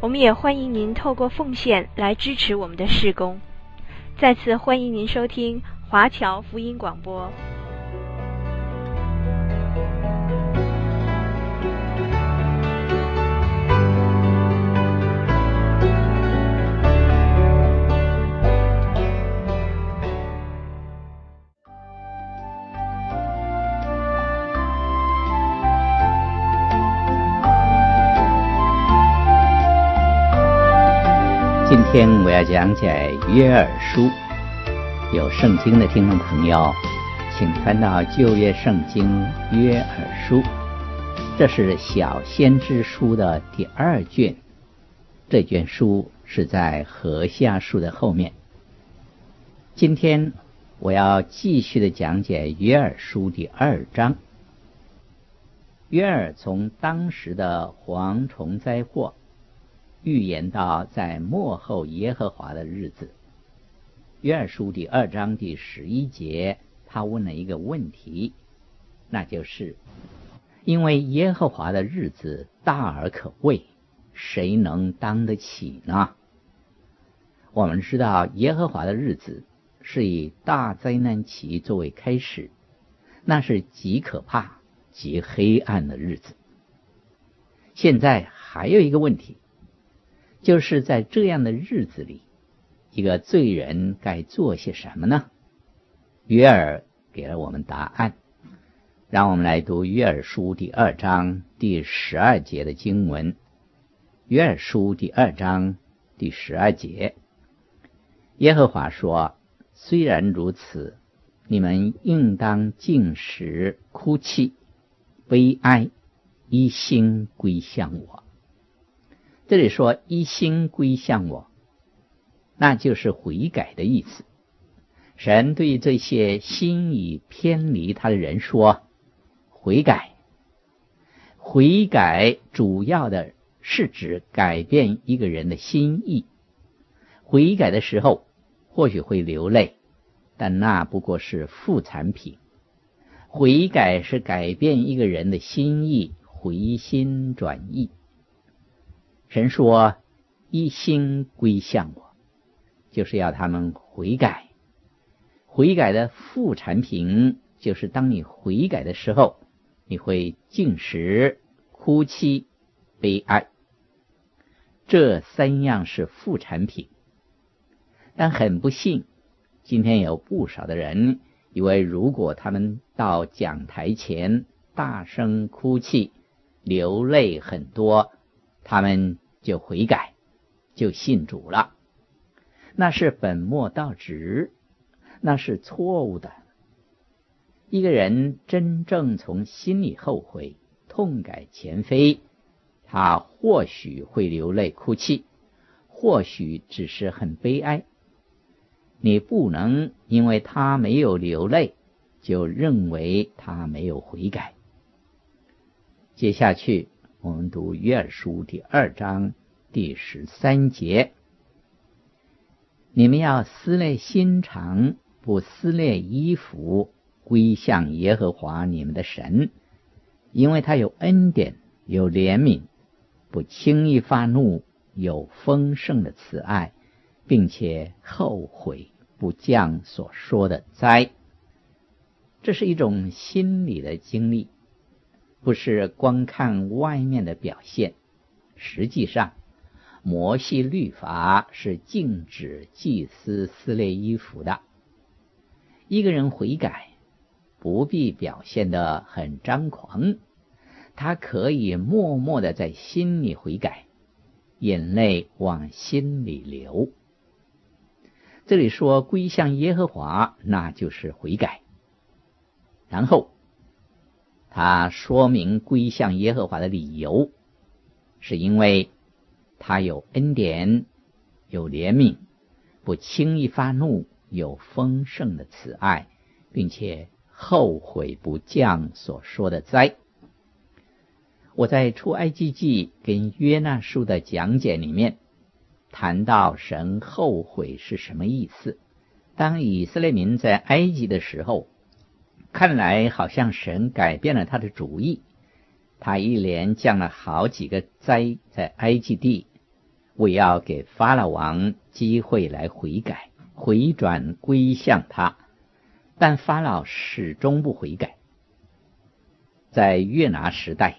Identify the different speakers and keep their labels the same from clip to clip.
Speaker 1: 我们也欢迎您透过奉献来支持我们的事工。再次欢迎您收听华侨福音广播。
Speaker 2: 今天我要讲解约珥书，有圣经的听众朋友，请翻到旧约圣经约珥书，这是小先知书的第二卷，这卷书是在何西阿书的后面。今天我要继续的讲解约珥书第二章。约珥从当时的蝗虫灾祸。预言到在末后耶和华的日子，约珥书第二章第十一节，他问了一个问题，那就是：因为耶和华的日子大而可畏，谁能当得起呢？我们知道耶和华的日子是以大灾难期作为开始，那是极可怕、极黑暗的日子。现在还有一个问题。就是在这样的日子里，一个罪人该做些什么呢？约尔给了我们答案，让我们来读约尔书第二章第十二节的经文。约尔书第二章第十二节，耶和华说：“虽然如此，你们应当禁食、哭泣、悲哀，一心归向我。”这里说一心归向我，那就是悔改的意思。神对这些心意偏离他的人说：“悔改。”悔改主要的是指改变一个人的心意。悔改的时候或许会流泪，但那不过是副产品。悔改是改变一个人的心意，回心转意。神说：“一心归向我，就是要他们悔改。悔改的副产品就是，当你悔改的时候，你会进食、哭泣、悲哀。这三样是副产品。但很不幸，今天有不少的人以为，如果他们到讲台前大声哭泣、流泪很多。”他们就悔改，就信主了，那是本末倒置，那是错误的。一个人真正从心里后悔、痛改前非，他或许会流泪哭泣，或许只是很悲哀。你不能因为他没有流泪，就认为他没有悔改。接下去。我们读约书第二章第十三节：你们要撕裂心肠，不撕裂衣服，归向耶和华你们的神，因为他有恩典，有怜悯，不轻易发怒，有丰盛的慈爱，并且后悔不降所说的灾。这是一种心理的经历。不是光看外面的表现，实际上，摩西律法是禁止祭司撕裂衣服的。一个人悔改，不必表现得很张狂，他可以默默的在心里悔改，眼泪往心里流。这里说归向耶和华，那就是悔改，然后。他说明归向耶和华的理由，是因为他有恩典、有怜悯，不轻易发怒，有丰盛的慈爱，并且后悔不降所说的灾。我在出埃及记跟约拿书的讲解里面谈到神后悔是什么意思。当以色列民在埃及的时候，看来好像神改变了他的主意，他一连降了好几个灾在埃及地，为要给法老王机会来悔改、回转归向他，但法老始终不悔改。在约拿时代，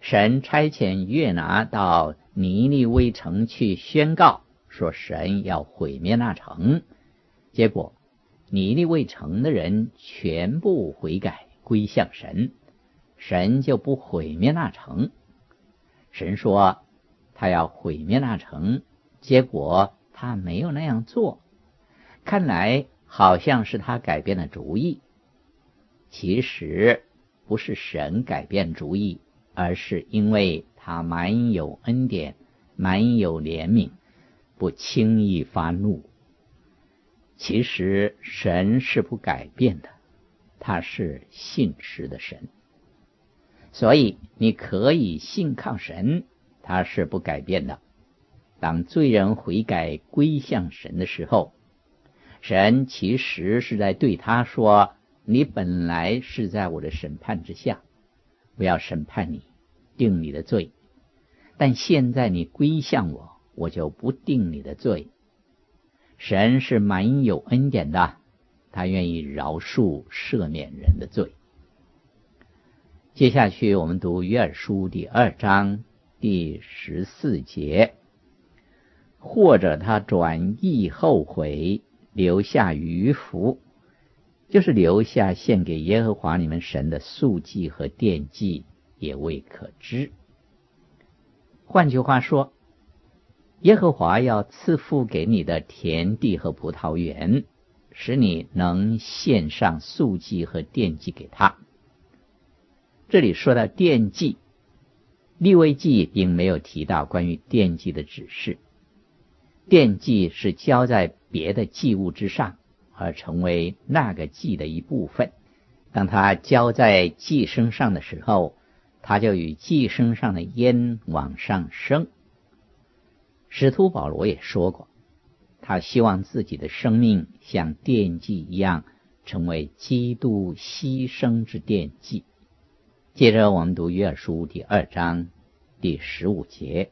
Speaker 2: 神差遣约拿到尼尼微城去宣告，说神要毁灭那城。结果，尼尼微城的人全部悔改归向神，神就不毁灭那城。神说他要毁灭那城，结果他没有那样做，看来好像是他改变了主意。其实不是神改变主意，而是因为他满有恩典，满有怜悯，不轻易发怒。其实神是不改变的，他是信实的神，所以你可以信靠神，他是不改变的。当罪人悔改归向神的时候，神其实是在对他说：“你本来是在我的审判之下，我要审判你，定你的罪。但现在你归向我，我就不定你的罪。”神是满有恩典的，他愿意饶恕赦免人的罪。接下去我们读约珥书第二章第十四节，或者他转意后悔，留下余福，就是留下献给耶和华你们神的素祭和奠祭，也未可知。换句话说。耶和华要赐福给你的田地和葡萄园，使你能献上素祭和奠祭给他。这里说到奠祭，立位记并没有提到关于奠祭的指示。奠祭是浇在别的祭物之上，而成为那个祭的一部分。当它浇在祭身上的时候，它就与祭身上的烟往上升。使徒保罗也说过，他希望自己的生命像奠祭一样，成为基督牺牲之奠祭。接着我们读约珥书第二章第十五节：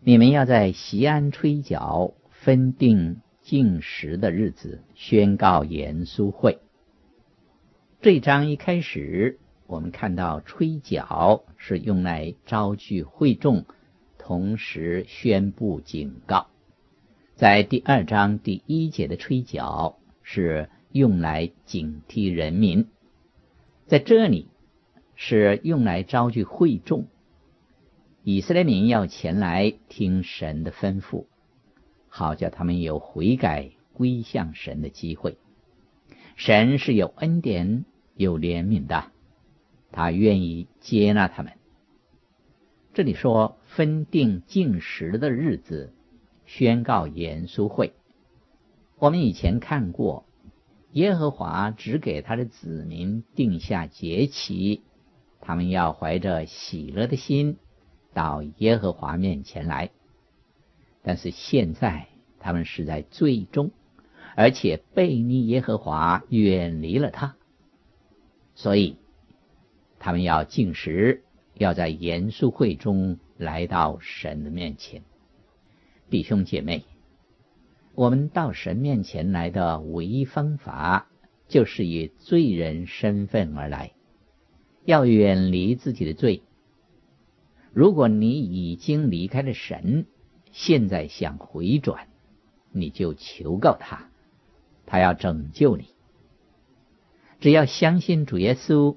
Speaker 2: 你们要在西安吹角，分定禁食的日子，宣告严肃会。这一章一开始，我们看到吹角是用来招聚会众。同时宣布警告，在第二章第一节的吹角是用来警惕人民，在这里是用来招聚会众，以色列民要前来听神的吩咐，好叫他们有悔改归向神的机会。神是有恩典、有怜悯的，他愿意接纳他们。这里说。分定禁食的日子，宣告严肃会。我们以前看过，耶和华只给他的子民定下节期，他们要怀着喜乐的心到耶和华面前来。但是现在他们是在罪中，而且背逆耶和华，远离了他，所以他们要禁食，要在严肃会中。来到神的面前，弟兄姐妹，我们到神面前来的唯一方法，就是以罪人身份而来，要远离自己的罪。如果你已经离开了神，现在想回转，你就求告他，他要拯救你。只要相信主耶稣，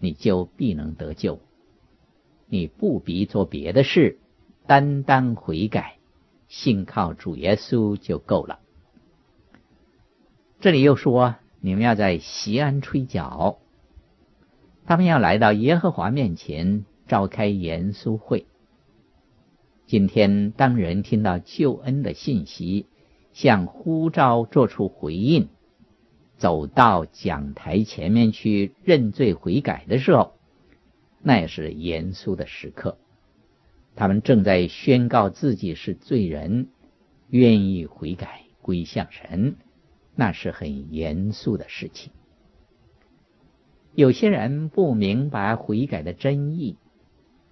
Speaker 2: 你就必能得救。你不必做别的事，单单悔改，信靠主耶稣就够了。这里又说，你们要在西安吹角，他们要来到耶和华面前召开严肃会。今天当人听到救恩的信息，向呼召做出回应，走到讲台前面去认罪悔改的时候，那也是严肃的时刻。他们正在宣告自己是罪人，愿意悔改归向神，那是很严肃的事情。有些人不明白悔改的真意，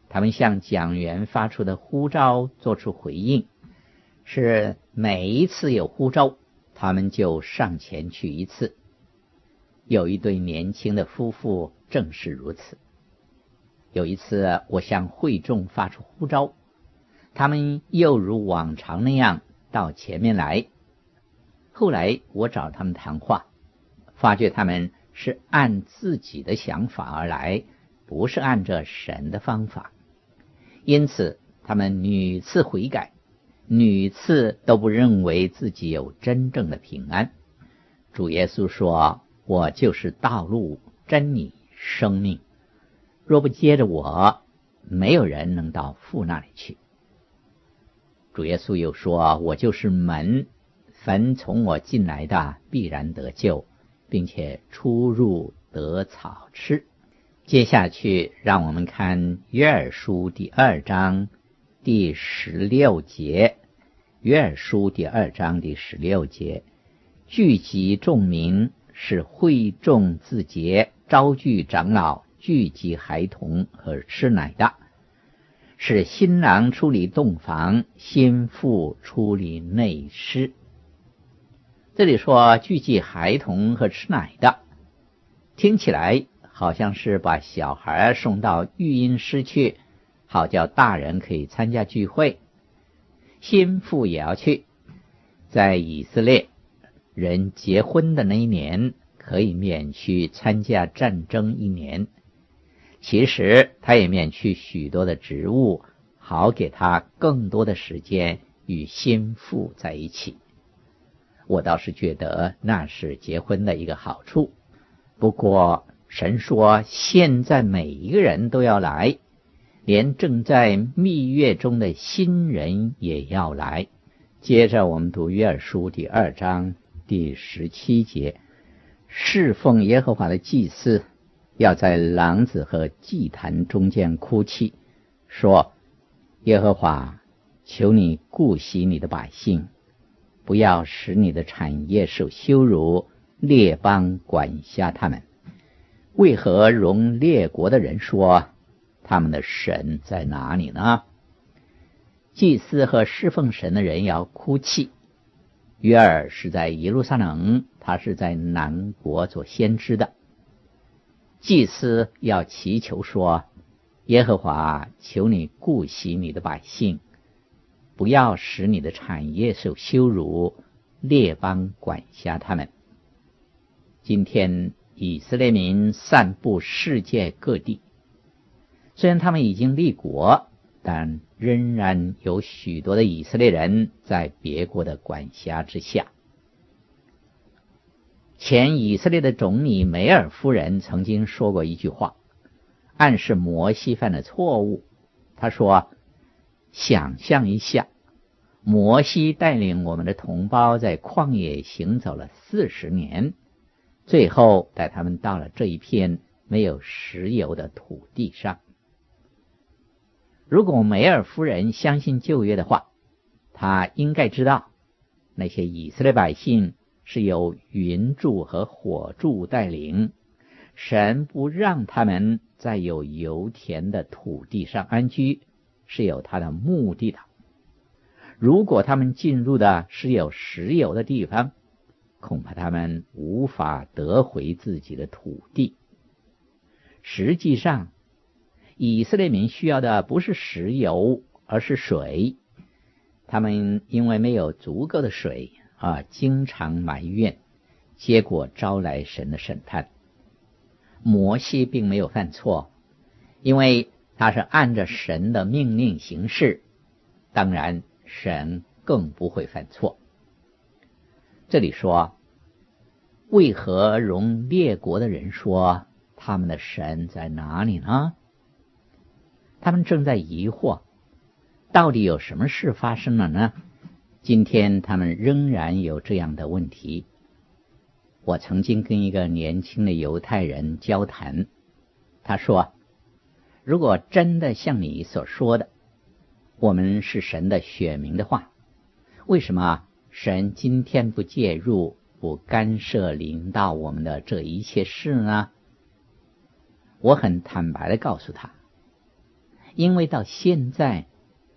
Speaker 2: 他们向讲员发出的呼召做出回应，是每一次有呼召，他们就上前去一次。有一对年轻的夫妇正是如此。有一次，我向会众发出呼召，他们又如往常那样到前面来。后来我找他们谈话，发觉他们。是按自己的想法而来，不是按着神的方法，因此他们屡次悔改，屡次都不认为自己有真正的平安。主耶稣说：“我就是道路、真理、生命，若不接着我，没有人能到父那里去。”主耶稣又说：“我就是门，凡从我进来的，必然得救。”并且出入得草吃。接下去，让我们看约尔书第二章第十六节。约尔书第二章第十六节，聚集众民，使会众自洁，招聚长老，聚集孩童和吃奶的，是新郎出离洞房，新妇出离内室。这里说聚集孩童和吃奶的，听起来好像是把小孩送到育婴室去，好叫大人可以参加聚会。新妇也要去。在以色列，人结婚的那一年可以免去参加战争一年，其实他也免去许多的职务，好给他更多的时间与心腹在一起。我倒是觉得那是结婚的一个好处。不过神说，现在每一个人都要来，连正在蜜月中的新人也要来。接着我们读约珥书第二章第十七节：侍奉耶和华的祭司要在廊子和祭坛中间哭泣，说：耶和华，求你顾惜你的百姓。不要使你的产业受羞辱，列邦管辖他们。为何容列国的人说，他们的神在哪里呢？祭司和侍奉神的人要哭泣。约尔是在耶路撒冷，他是在南国做先知的。祭司要祈求说：“耶和华，求你顾惜你的百姓。”不要使你的产业受羞辱，列邦管辖他们。今天以色列民散布世界各地，虽然他们已经立国，但仍然有许多的以色列人在别国的管辖之下。前以色列的总理梅尔夫人曾经说过一句话，暗示摩西犯的错误。他说。想象一下，摩西带领我们的同胞在旷野行走了四十年，最后带他们到了这一片没有石油的土地上。如果梅尔夫人相信旧约的话，她应该知道，那些以色列百姓是由云柱和火柱带领，神不让他们在有油田的土地上安居。是有他的目的的。如果他们进入的是有石油的地方，恐怕他们无法得回自己的土地。实际上，以色列民需要的不是石油，而是水。他们因为没有足够的水啊，经常埋怨，结果招来神的审判。摩西并没有犯错，因为。他是按着神的命令行事，当然神更不会犯错。这里说，为何容列国的人说他们的神在哪里呢？他们正在疑惑，到底有什么事发生了呢？今天他们仍然有这样的问题。我曾经跟一个年轻的犹太人交谈，他说：“如果真的像你所说的，我们是神的选民的话，为什么神今天不介入、不干涉领导我们的这一切事呢？”我很坦白的告诉他，因为到现在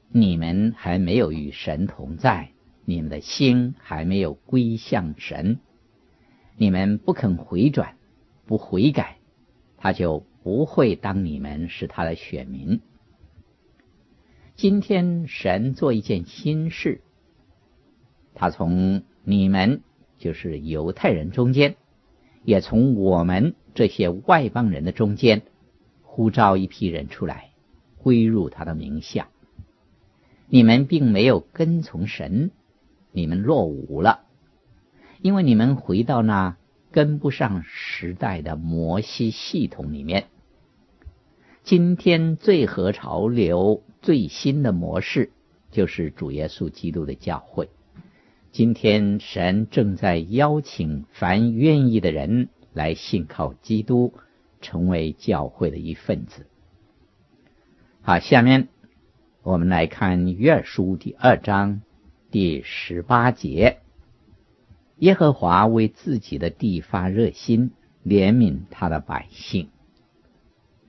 Speaker 2: 你们还没有与神同在，你们的心还没有归向神。你们不肯回转，不悔改，他就不会当你们是他的选民。今天神做一件新事，他从你们就是犹太人中间，也从我们这些外邦人的中间，呼召一批人出来，归入他的名下。你们并没有跟从神，你们落伍了。因为你们回到那跟不上时代的摩西系统里面，今天最合潮流、最新的模式就是主耶稣基督的教会。今天神正在邀请凡愿意的人来信靠基督，成为教会的一份子。好，下面我们来看约书第二章第十八节。耶和华为自己的地发热心，怜悯他的百姓。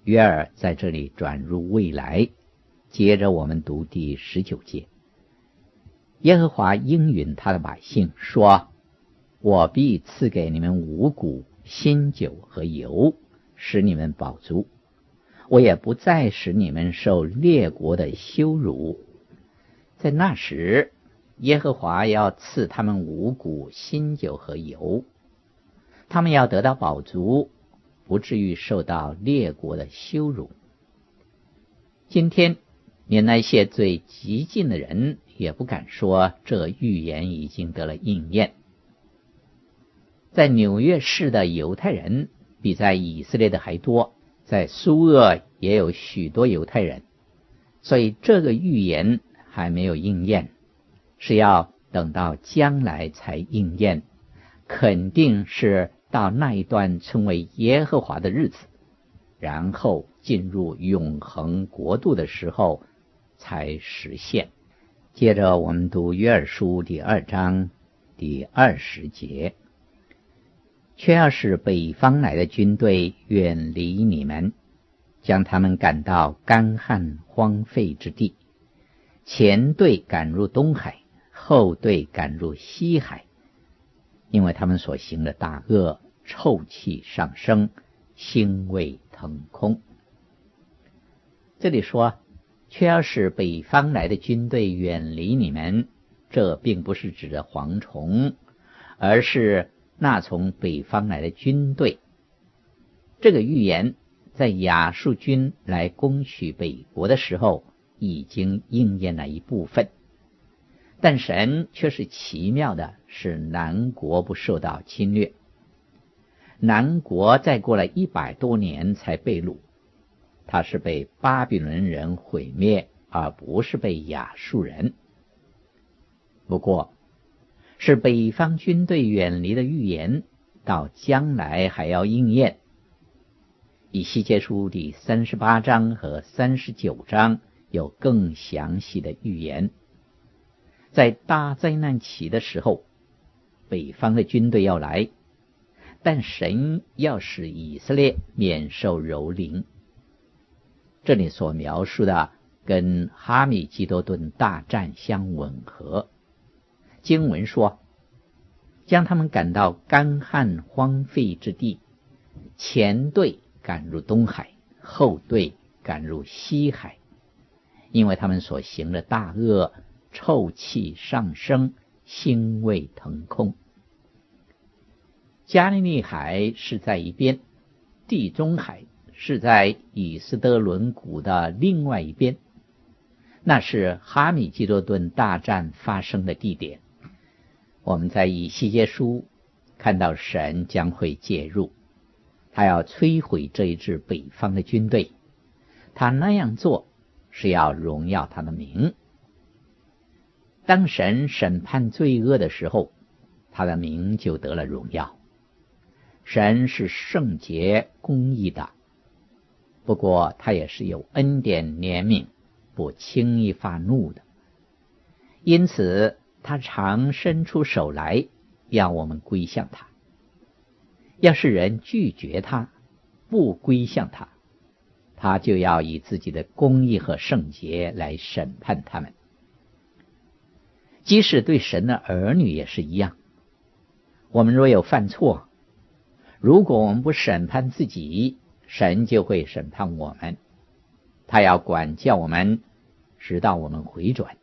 Speaker 2: 约尔在这里转入未来，接着我们读第十九节。耶和华应允他的百姓说：“我必赐给你们五谷、新酒和油，使你们饱足。我也不再使你们受列国的羞辱。”在那时。耶和华要赐他们五谷、新酒和油，他们要得到饱足，不至于受到列国的羞辱。今天，连那些最激进的人也不敢说这预言已经得了应验。在纽约市的犹太人比在以色列的还多，在苏俄也有许多犹太人，所以这个预言还没有应验。是要等到将来才应验，肯定是到那一段称为耶和华的日子，然后进入永恒国度的时候才实现。接着我们读约珥书第二章第二十节：却要使北方来的军队远离你们，将他们赶到干旱荒废之地，前队赶入东海。后队赶入西海，因为他们所行的大恶，臭气上升，腥味腾空。这里说，却要使北方来的军队远离你们，这并不是指的蝗虫，而是那从北方来的军队。这个预言在亚述军来攻取北国的时候，已经应验了一部分。但神却是奇妙的，使南国不受到侵略。南国再过了一百多年才被掳，他是被巴比伦人毁灭，而不是被亚述人。不过，是北方军队远离的预言，到将来还要应验。以西结书第三十八章和三十九章有更详细的预言。在大灾难起的时候，北方的军队要来，但神要使以色列免受蹂躏。这里所描述的跟哈米基多顿大战相吻合。经文说，将他们赶到干旱荒废之地，前队赶入东海，后队赶入西海，因为他们所行的大恶。臭气上升，腥味腾空。加利利海是在一边，地中海是在以斯德伦谷的另外一边。那是哈米基多顿大战发生的地点。我们在以西结书看到神将会介入，他要摧毁这一支北方的军队。他那样做是要荣耀他的名。当神审判罪恶的时候，他的名就得了荣耀。神是圣洁公义的，不过他也是有恩典怜悯，不轻易发怒的。因此，他常伸出手来，要我们归向他。要是人拒绝他，不归向他，他就要以自己的公义和圣洁来审判他们。即使对神的儿女也是一样。我们若有犯错，如果我们不审判自己，神就会审判我们。他要管教我们，直到我们回转。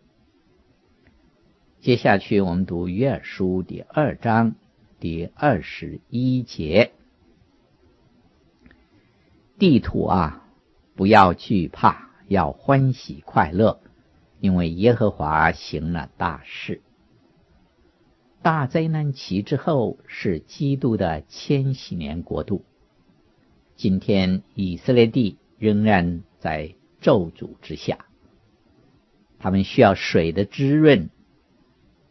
Speaker 2: 接下去，我们读约珥书第二章第二十一节：地土啊，不要惧怕，要欢喜快乐，因为耶和华行了大事。大灾难期之后是基督的千禧年国度。今天以色列地仍然在咒诅之下，他们需要水的滋润。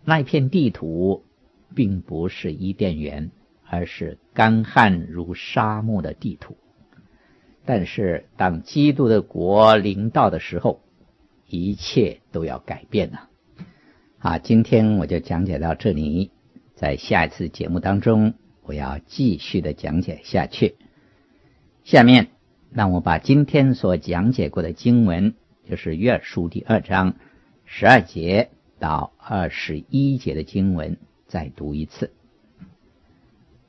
Speaker 2: 那片地图并不是伊甸园，而是干旱如沙漠的地图。但是当基督的国临到的时候，一切都要改变了。好，今天我就讲解到这里，在下一次节目当中，我要继续的讲解下去。下面让我把今天所讲解过的经文，就是约书第二章十二节到二十一节的经文再读一次。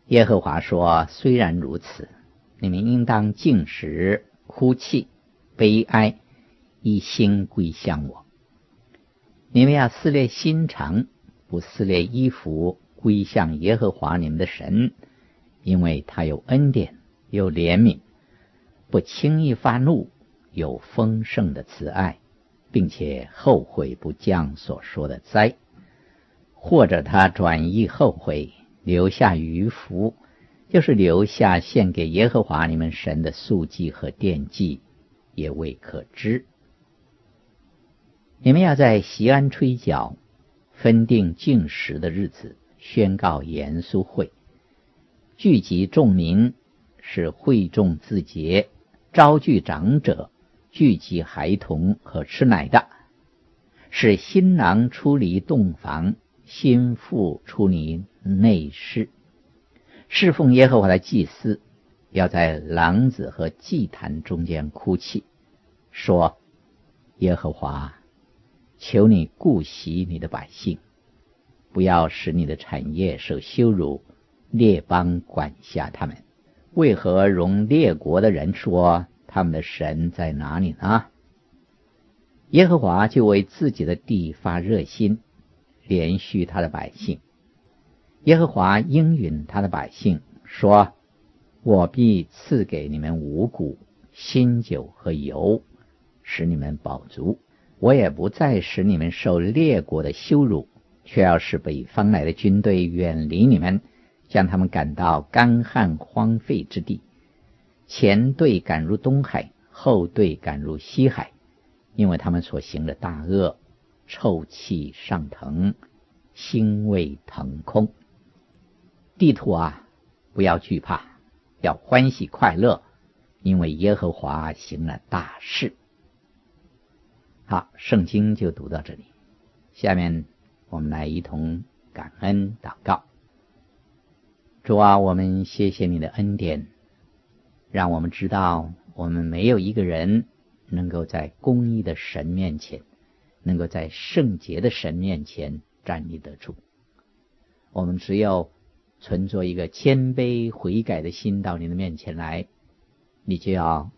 Speaker 2: 耶和华说：“虽然如此，你们应当禁食、哭泣、悲哀，一心归向我。”你们要撕裂心肠，不撕裂衣服，归向耶和华你们的神，因为他有恩典，有怜悯，不轻易发怒，有丰盛的慈爱，并且后悔不降所说的灾，或者他转意后悔，留下余福，就是留下献给耶和华你们神的素祭和奠祭，也未可知。你们要在西安吹角，分定禁食的日子，宣告严肃会，聚集众民，使会众自洁，招聚长者，聚集孩童和吃奶的，使新郎出离洞房，新妇出离内室，侍奉耶和华的祭司，要在廊子和祭坛中间哭泣，说：耶和华。求你顾惜你的百姓，不要使你的产业受羞辱，列邦管辖他们。为何容列国的人说他们的神在哪里呢？耶和华就为自己的地发热心，怜恤他的百姓。耶和华应允他的百姓说：“我必赐给你们五谷、新酒和油，使你们饱足。”我也不再使你们受列国的羞辱，却要使北方来的军队远离你们，将他们赶到干旱荒废之地，前队赶入东海，后队赶入西海，因为他们所行的大恶，臭气上腾，腥味腾空。地土啊，不要惧怕，要欢喜快乐，因为耶和华行了大事。好，圣经就读到这里。下面我们来一同感恩祷告。主啊，我们谢谢你的恩典，让我们知道我们没有一个人能够在公义的神面前，能够在圣洁的神面前站立得住。我们只有存着一个谦卑悔改的心到你的面前来，你就要。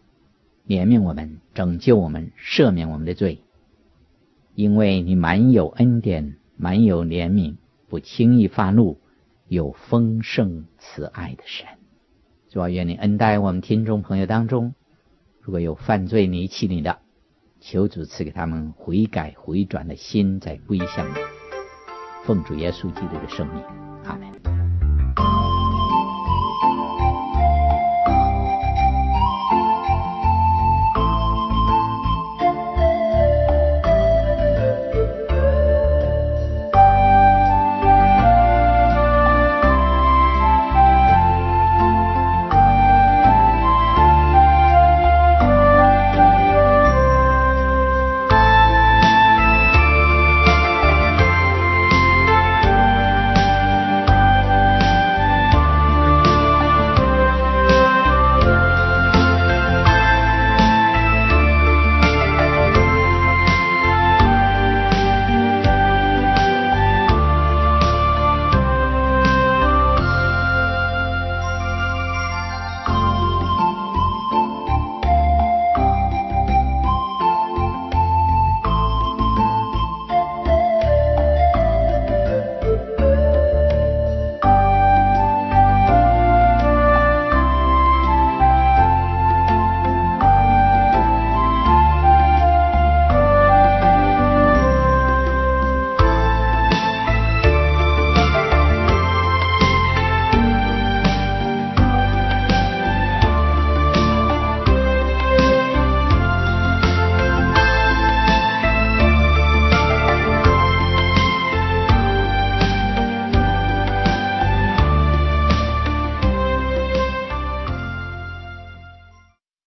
Speaker 2: 怜悯我们，拯救我们，赦免我们的罪，因为你满有恩典，满有怜悯，不轻易发怒，有丰盛慈爱的神。主啊，愿你恩待我们听众朋友当中，如果有犯罪离弃你的，求主赐给他们悔改回转的心，在归向你。奉主耶稣基督的圣名，阿门。